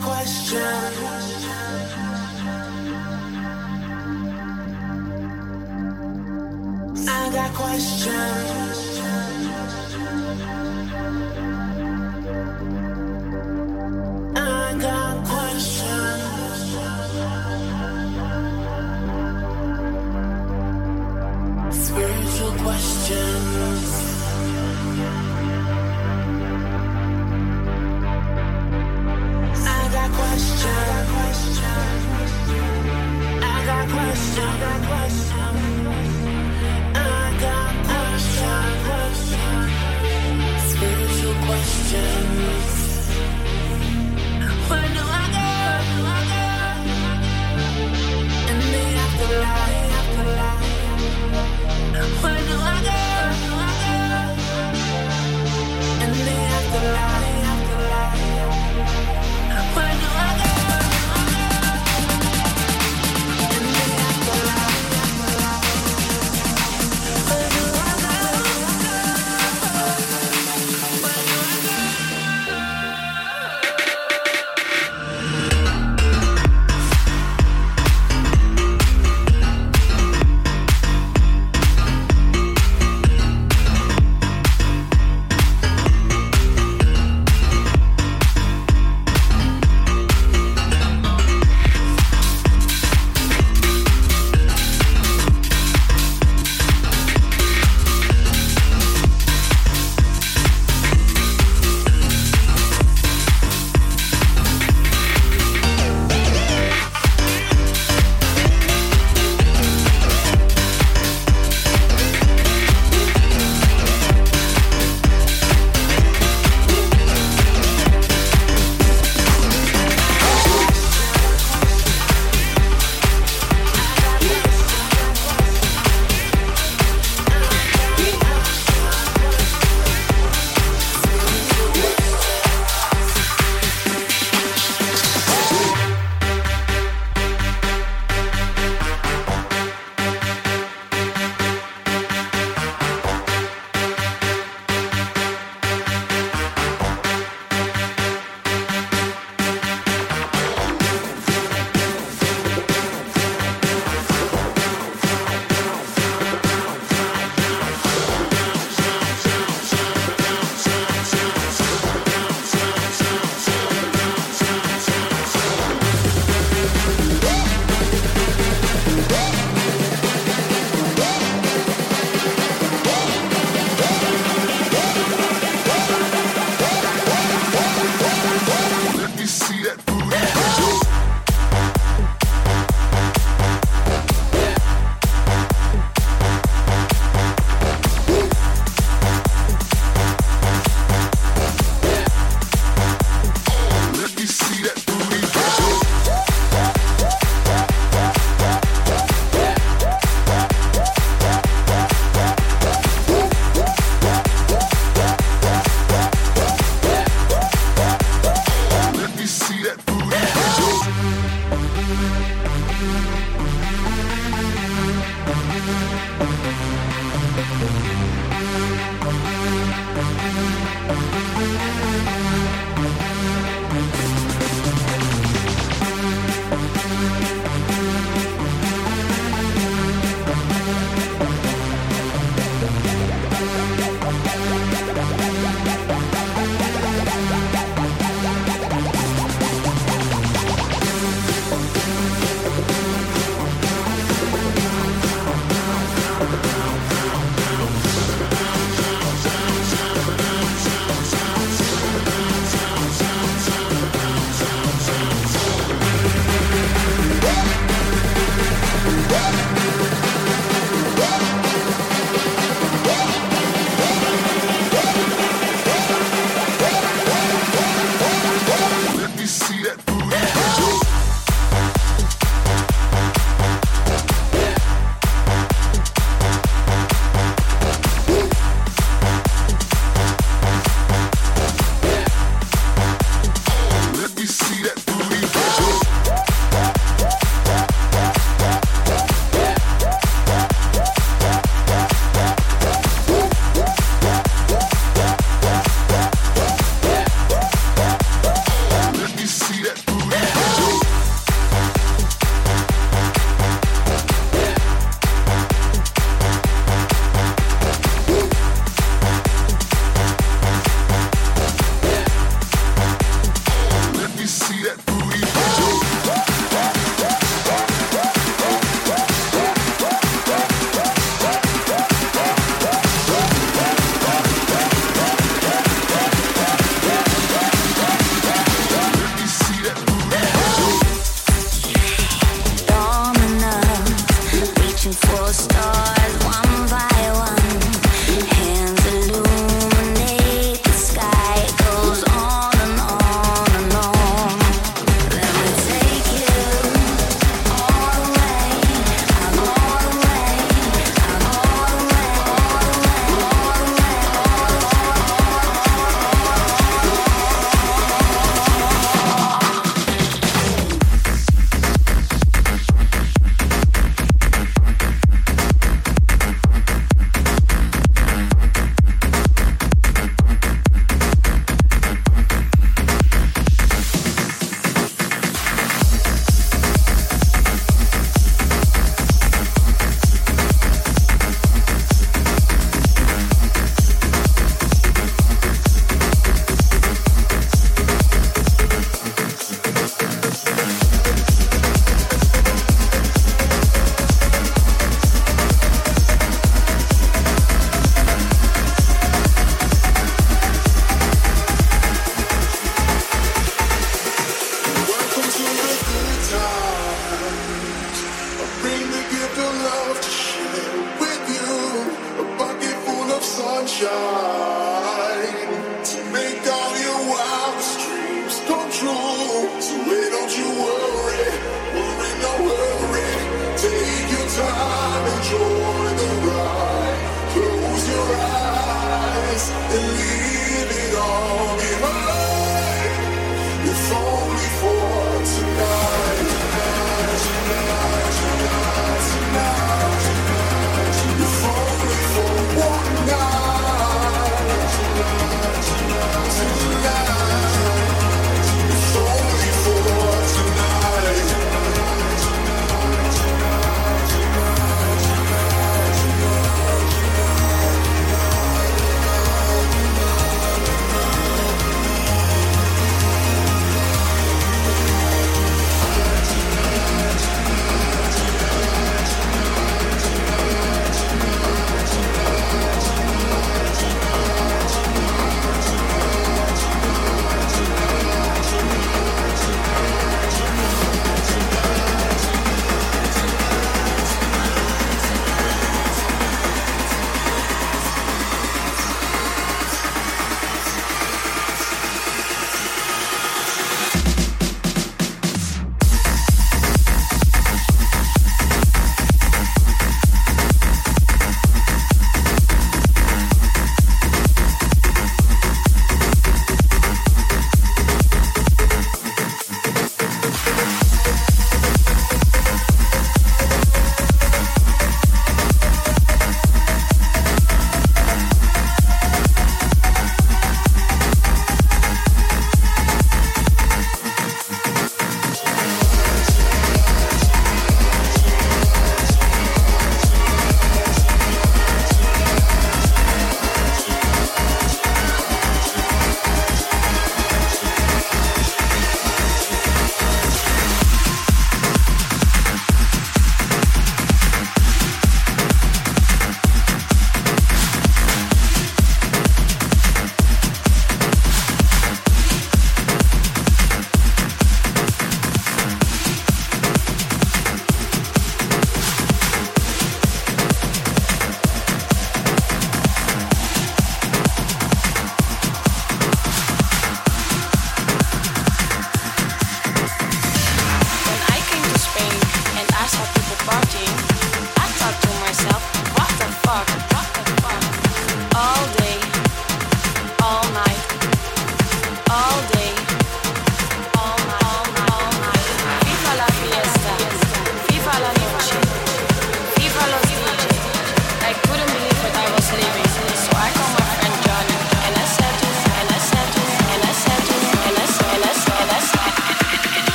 question.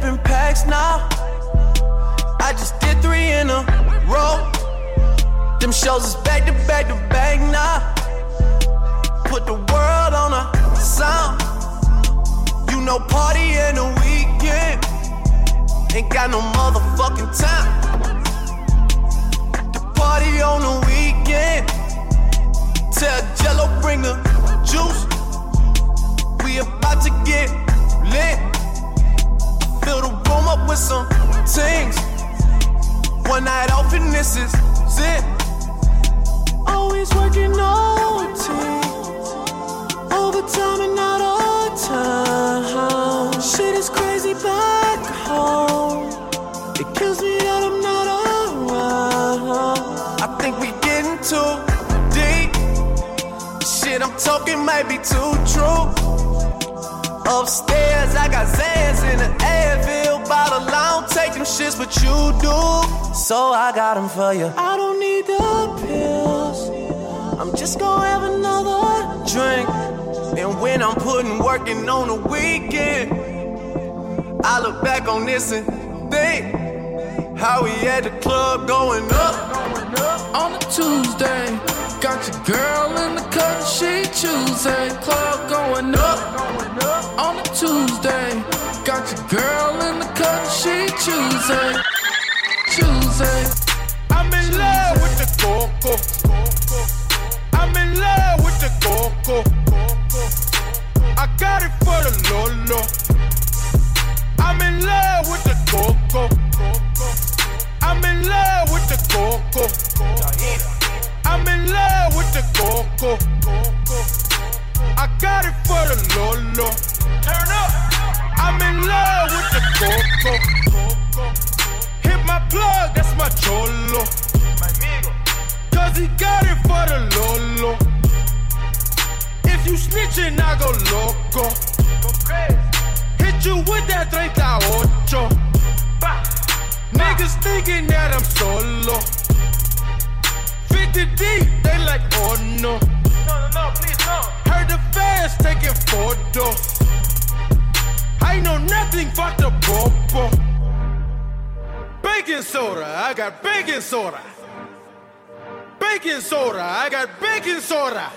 Flipping packs now. I just did three in a row. Them shows is back to back to back now. Put the world on a sound. You know, party in the weekend. Ain't got no motherfucking time. The party on the weekend. Tell Jello bring the juice. We about to get lit. Fill the room up with some things. One night off and this is it. Always working OT. Overtime and out of time. Shit is crazy back home. It kills me that I'm not around. I think we getting too deep. Shit I'm talking might be too true. Upstairs, I got Xans in the Advil bottle. I don't take them shits, but you do. So I got them for you. I don't need the pills. I'm just gonna have another drink. And when I'm putting working on the weekend, I look back on this and think how we at the club going up. On a Tuesday, got your girl in the cut, she choosing. Club going up. On a Tuesday, got your girl in the cut, she choosing. Choosing. I'm in love with the coco. I'm in love with the coco. I got it for the coco. I'm in love with the coco. I got it for the lolo. Turn up. I'm in love with the coco. Hit my plug, that's my cholo. Cause he got it for the lolo. If you snitching, I go loco. Hit you with that 38. Niggas thinking that I'm solo. 50 deep, they like, oh no. No, no, no, please no. Heard the fans taking photos. I know nothing but the popo. Baking soda, I got baking soda. Baking soda, I got baking soda.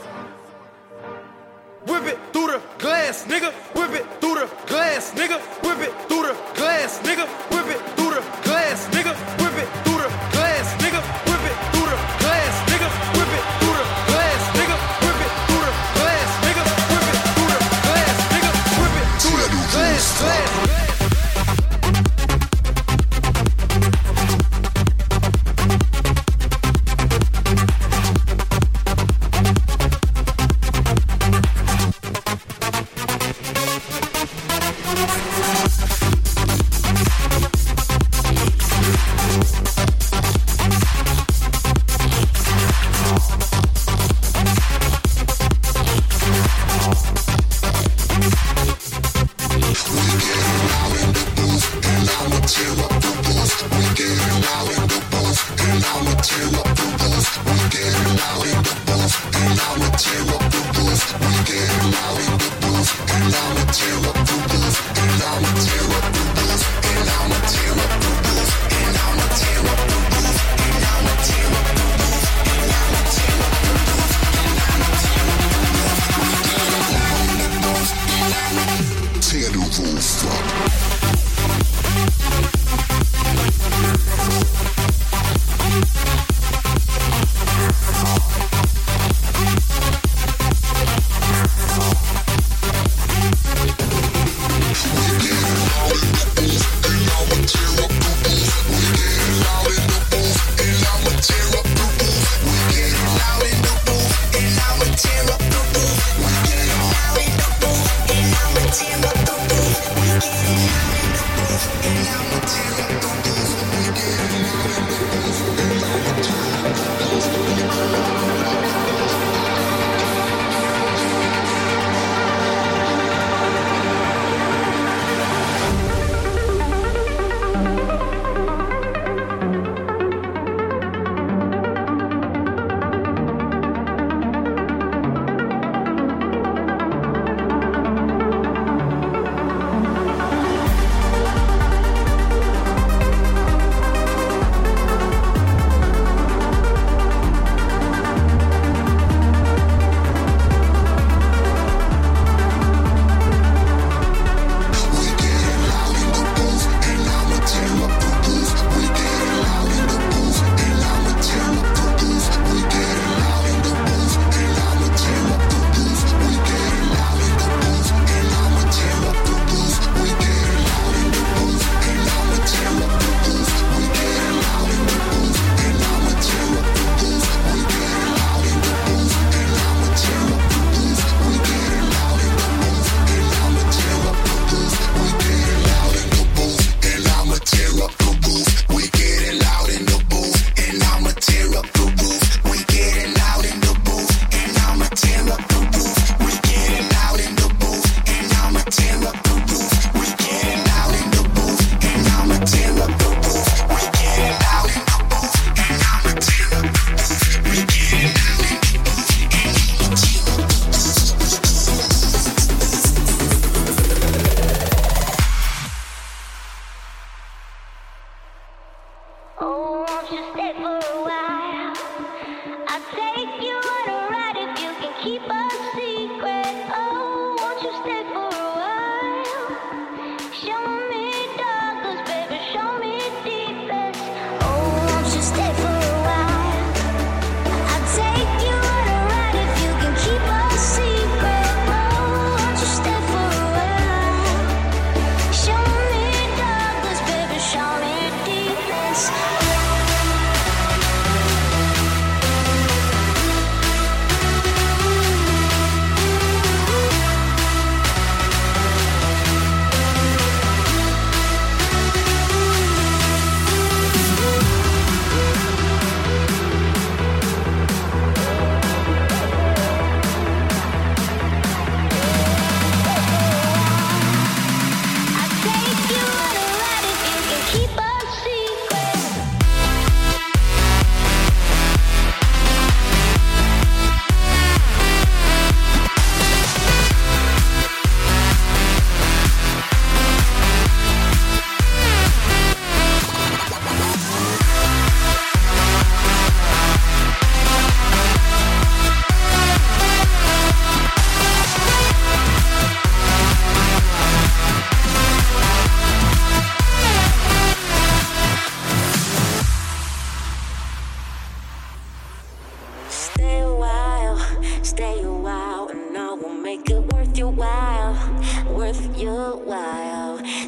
Whip it through the glass, nigga. Whip it through the glass, nigga. Whip it through the glass, nigga. Whip it through the glass, nigga.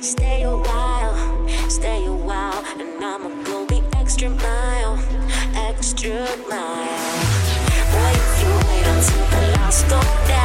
Stay a while, stay a while, and I'ma go the extra mile, extra mile. Boy, if you wait until the lights go down.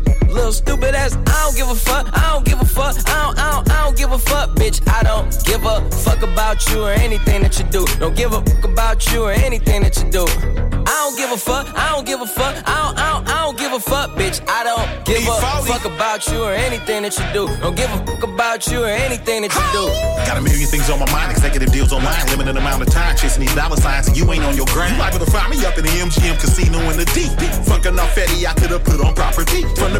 Little stupid ass, I don't give a fuck, I don't give a fuck, I don't, I don't, I don't give a fuck, bitch. I don't give a fuck about you or anything that you do. Don't give a fuck about you or anything that you do. I don't give a fuck, I don't give a fuck, I don't, I don't, I don't give a fuck, bitch. I don't give a fuck about you or anything that you do. Don't give a fuck about you or anything that you do. Got a million things on my mind, executive deals online, limited amount of time, chasing these dollar signs, and you ain't on your grind. You liable to find me up in the MGM casino in the deep. Fuck enough Fetty, I could have put on property. From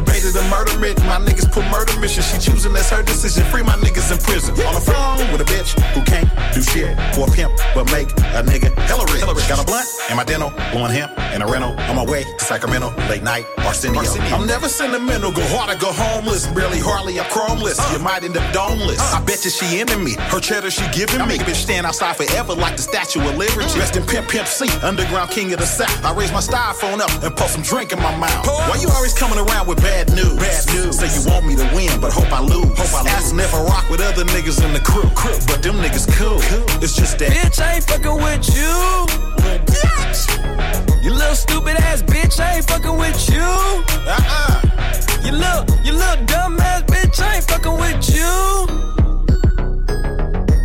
murder my niggas put murder mission. She choosing, that's her decision. Free my niggas in prison. On the phone with a bitch who can't do shit for a pimp, but make a nigga hella. Got a blunt and my dental, blowing hemp and a rental. On my way to Sacramento, late night, Arsenio. Arsenio. I'm never sentimental, go hard or go homeless. Barely hardly a chromeless. Uh. You might end up domeless. Uh. I bet you she into me. Her cheddar she giving I me. Make a bitch stand outside forever like the Statue of Liberty. Mm. Rest in Pimp Pimp C, underground king of the South. I raise my styrofoam up and pour some drink in my mouth. Why you always coming around with bad news? Bad news. Say you want me to win, but hope I lose. Hope I lose. I rock with other niggas in the crew. crew. But them niggas cool. cool. It's just that. Bitch, I ain't fucking with you. Bitch. You little stupid ass bitch, I ain't fucking with you. Uh-uh. You little, you little dumb ass bitch, I ain't fucking with you.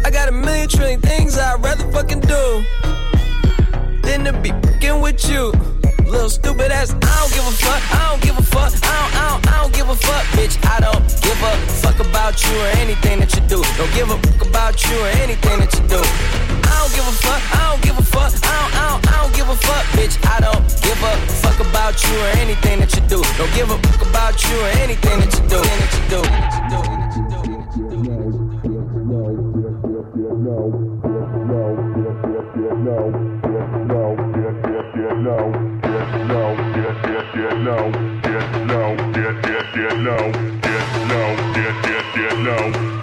I got a million trillion things I'd rather fucking do than to be fucking with you. Little stupid ass, I don't give a fuck, I don't give a fuck, I don't, I don't, I don't give a fuck, bitch. I don't give a fuck about you or anything that you do. Don't give a fuck about you or anything that you do. I don't give a fuck, I don't give a fuck, I don't, I don't, I don't give a fuck, bitch. I don't give a fuck about you or anything that you do. Don't give a fuck about you or anything that you do. That you do. No, yeah, yeah, yeah, no, yeah, no, yeah, yeah, yeah, no,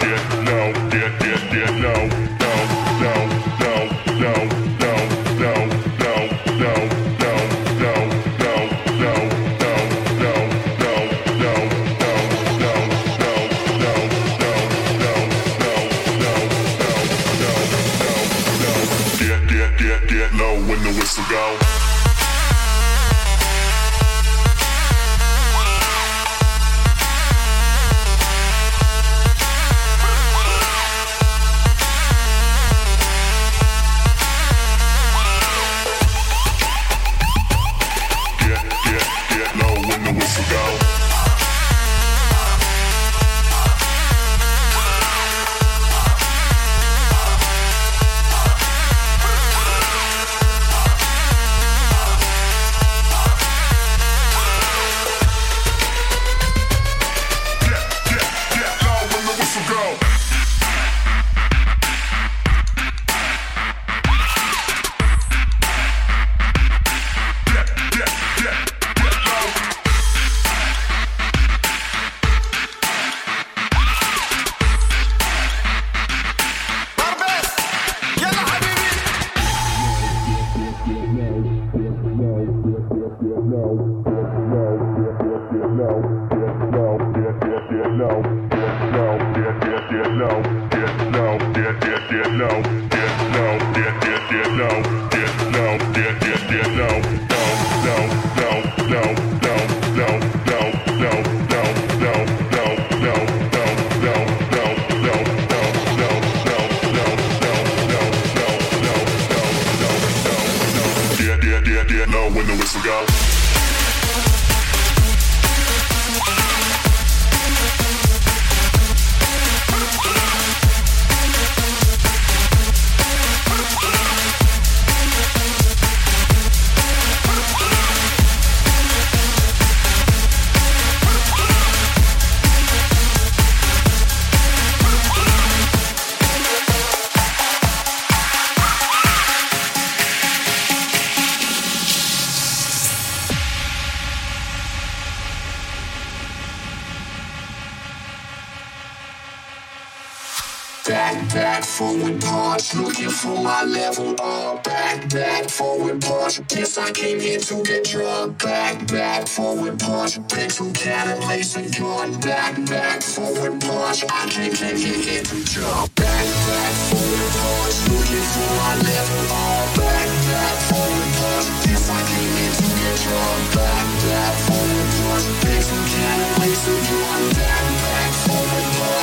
Back, back, forward punch. Looking for my level up. Back, back, forward punch. Guess I came here to get drunk. Back, back, forward punch. Been too Cadillacs and gun. Back, back, forward punch. I came, came here, here to jump. Back, back, forward punch. Looking for my level up. Back, back, forward punch. Guess I came here to get drunk. Back, back, forward punch. Been too Cadillacs and gun. Back, back.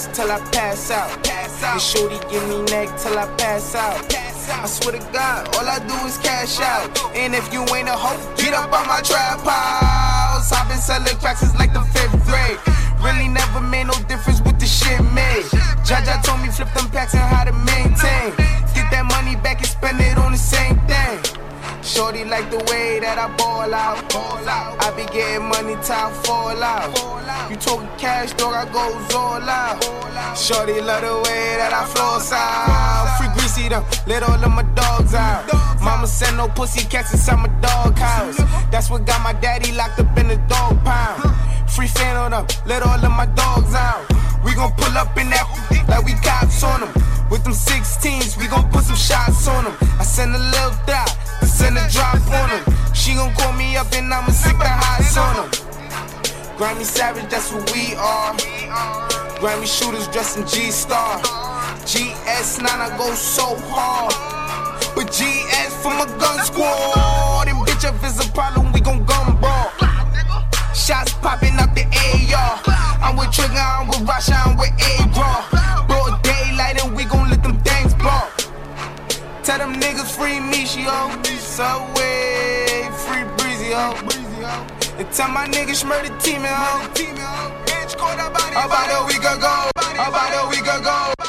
checks till I pass out. Pass out. And shorty give me neck till I pass out. Pass out. I swear to God, all I do is cash out. And if you ain't a hoe, get up on my trap house. I've been selling cracks since like the fifth grade. Really never made no difference with the shit made. Jaja told me flip them packs and how to maintain. Like the way that I ball out. Ball out. I be getting money till fall out. You talking cash, dog, I goes all out. Shorty love the way that I flow out. Free greasy them, let all of my dogs out. Mama send no pussy cats inside my dog house. That's what got my daddy locked up in the dog pound. Free fan on them, let all of my dogs out. We gon' pull up in that like we cops on them. Them 16s, we gon' put some shots on them. I send a little dot send a drop on him. She gon' call me up and I'ma sick the highs on him. Grammy Savage, that's what we are. Grammy shooters dressed in G-Star. GS9, I go so hard. But GS for my gun squad. And bitch, if it's a problem, we gon' gun brawl. Shots popping out the AR. I'm with Trigger, I'm with Rasha, I'm with A-Raw. Tell them niggas free me, she ho. Subway, free breezy ho. And tell my niggas murder team ho. About a week ago, about a week ago,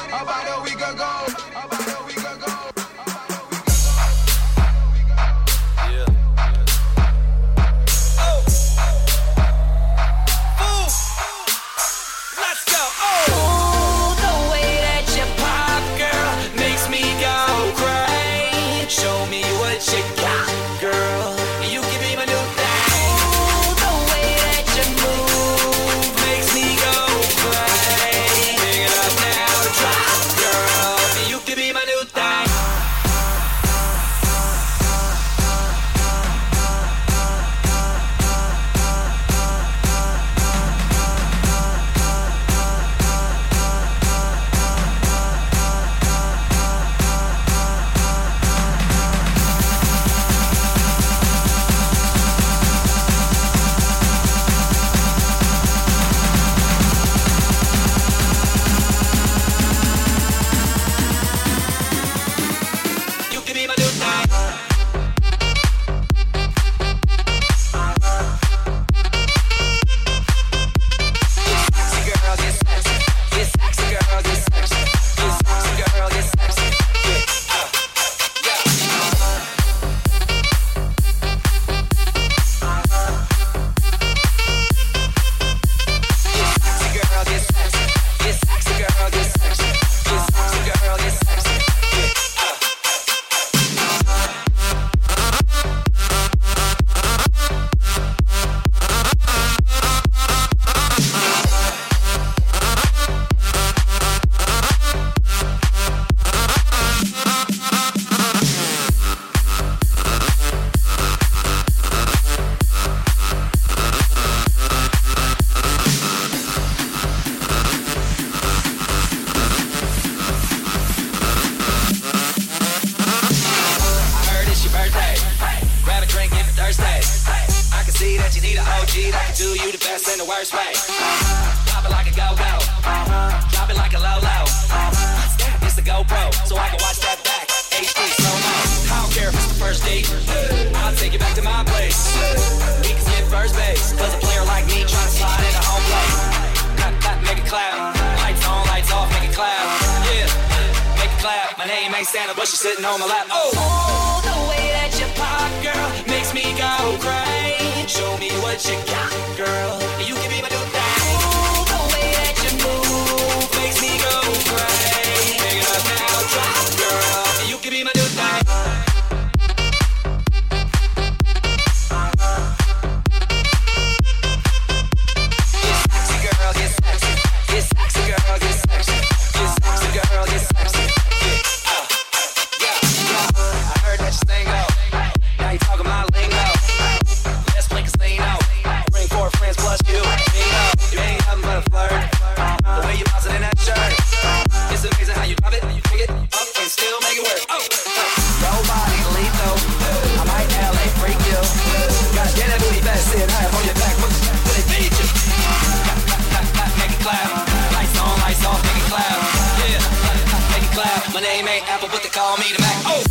call me the Mac. Oh.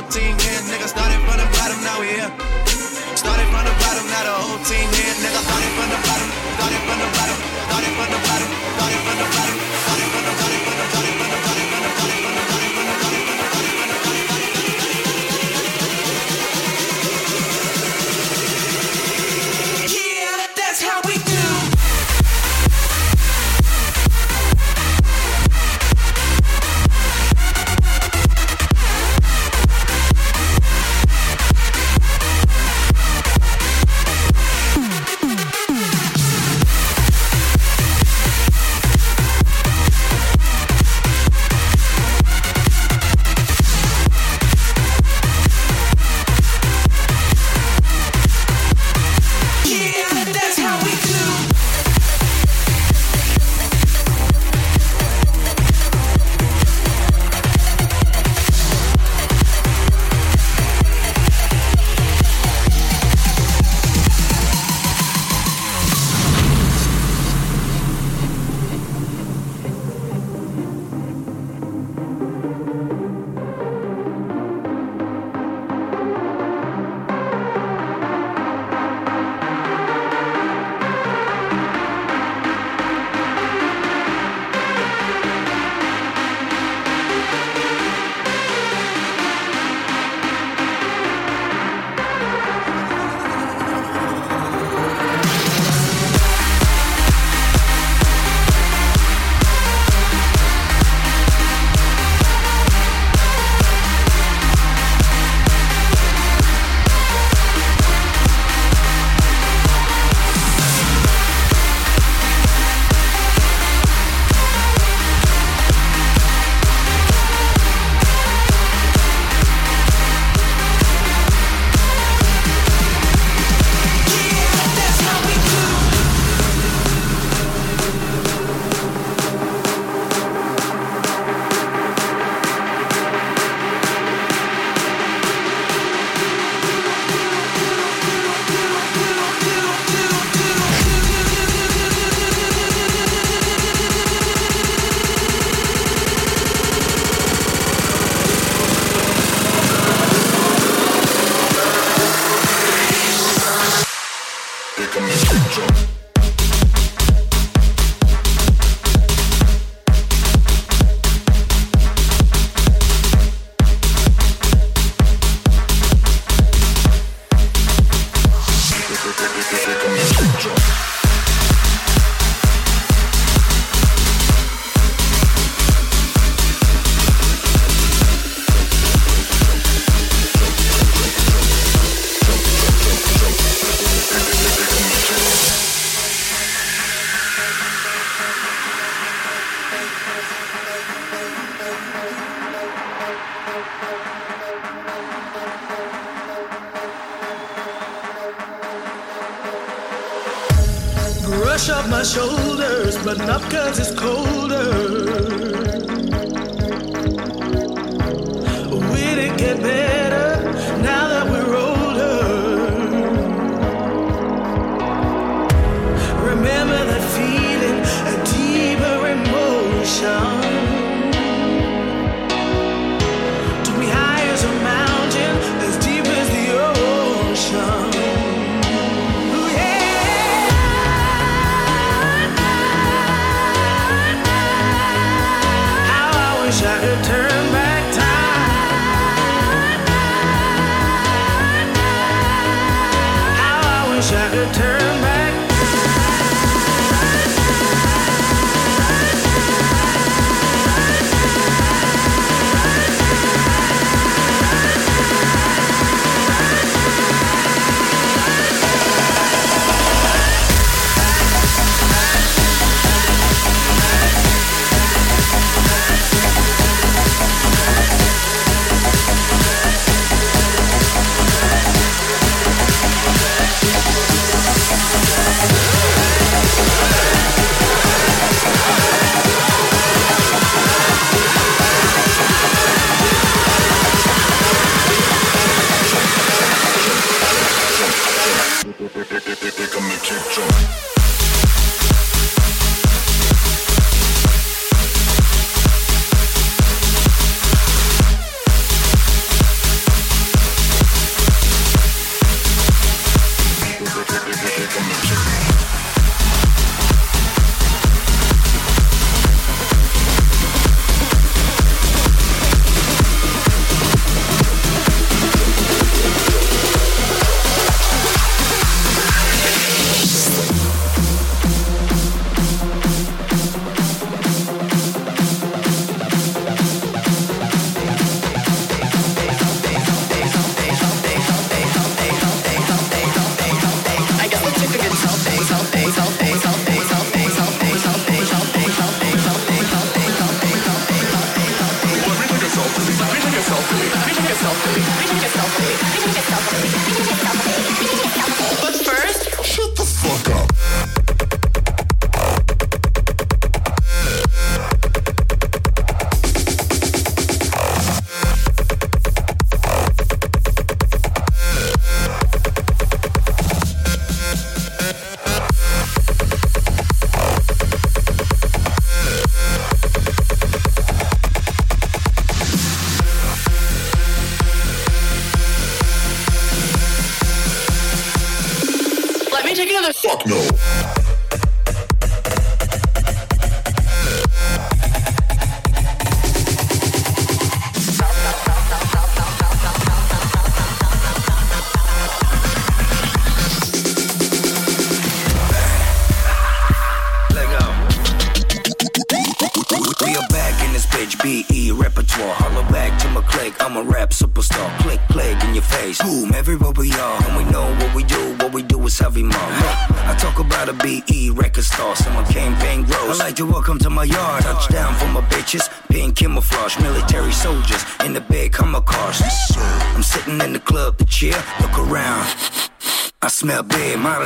Whole wish I could turn back?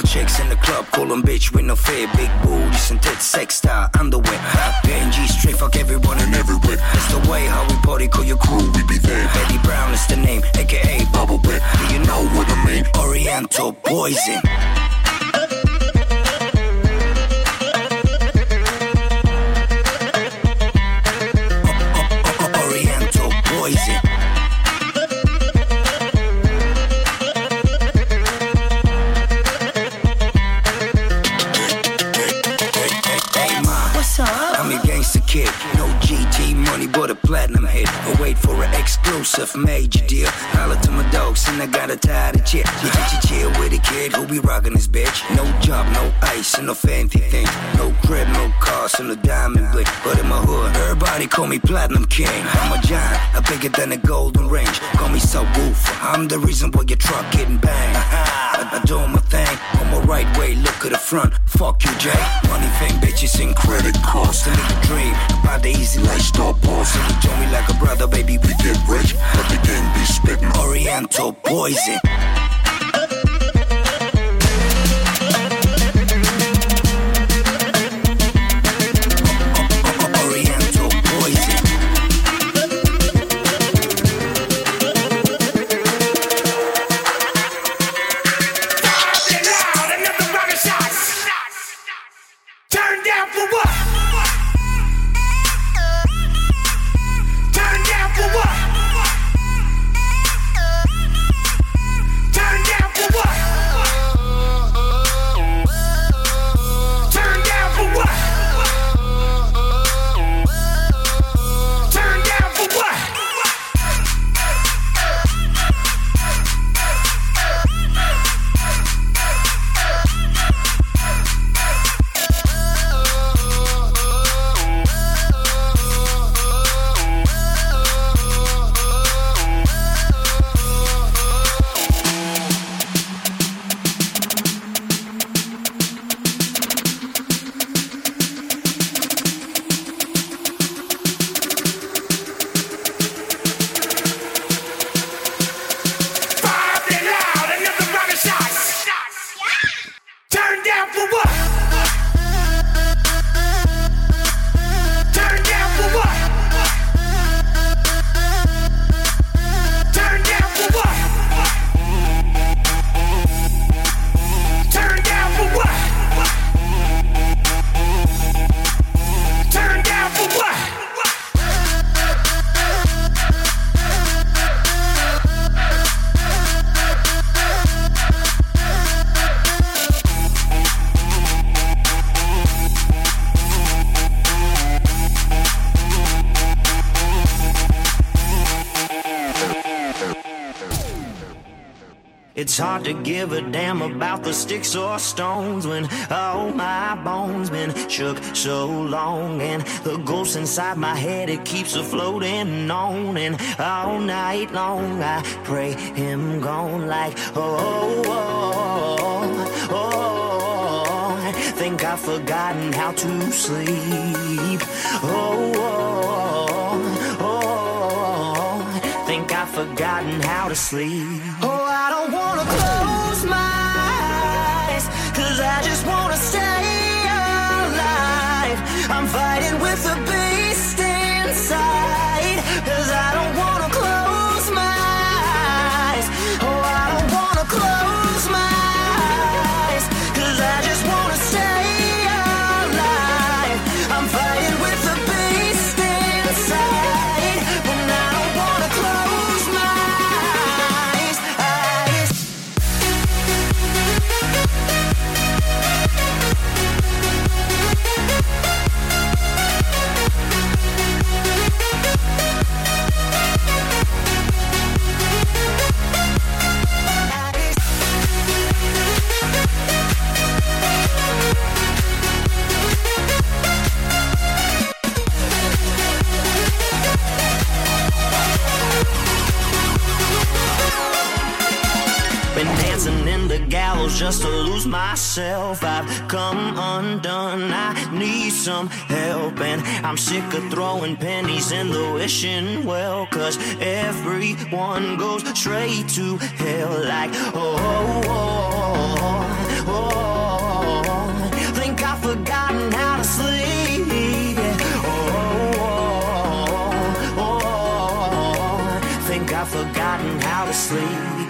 chicks in the club, call them bitch with no fear. Big boy. be rocking this bitch. No job, no ice, and no fancy thing. No crib, no cars, and no diamond bling. But in my hood, everybody call me Platinum King. I'm a giant, I'm bigger than a golden range. Call me so wolf. I'm the reason why your truck getting banged. I, do my thing, on my right way, look at the front. Fuck you, Jay. Money thing, bitches, and credit costs. And a dream about the easy life, stop you Join me like a brother, baby, we get rich. But the game be spittin' Oriental poison. It's hard to give a damn about the sticks or stones when all my bones been shook so long. And the ghost inside my head it keeps a floating on. And all night long I pray him gone like oh oh oh, oh. Think I've forgotten how to sleep. Oh oh oh. Think I've forgotten how to sleep I'm fighting with the gallows just to lose myself. I've come undone. I need some help. And I'm sick of throwing pennies in the wishing well. Cause everyone goes straight to hell. Like, oh, oh, oh, oh. Think I've forgotten how to sleep. Oh, oh, oh, oh. Think I've forgotten how to sleep.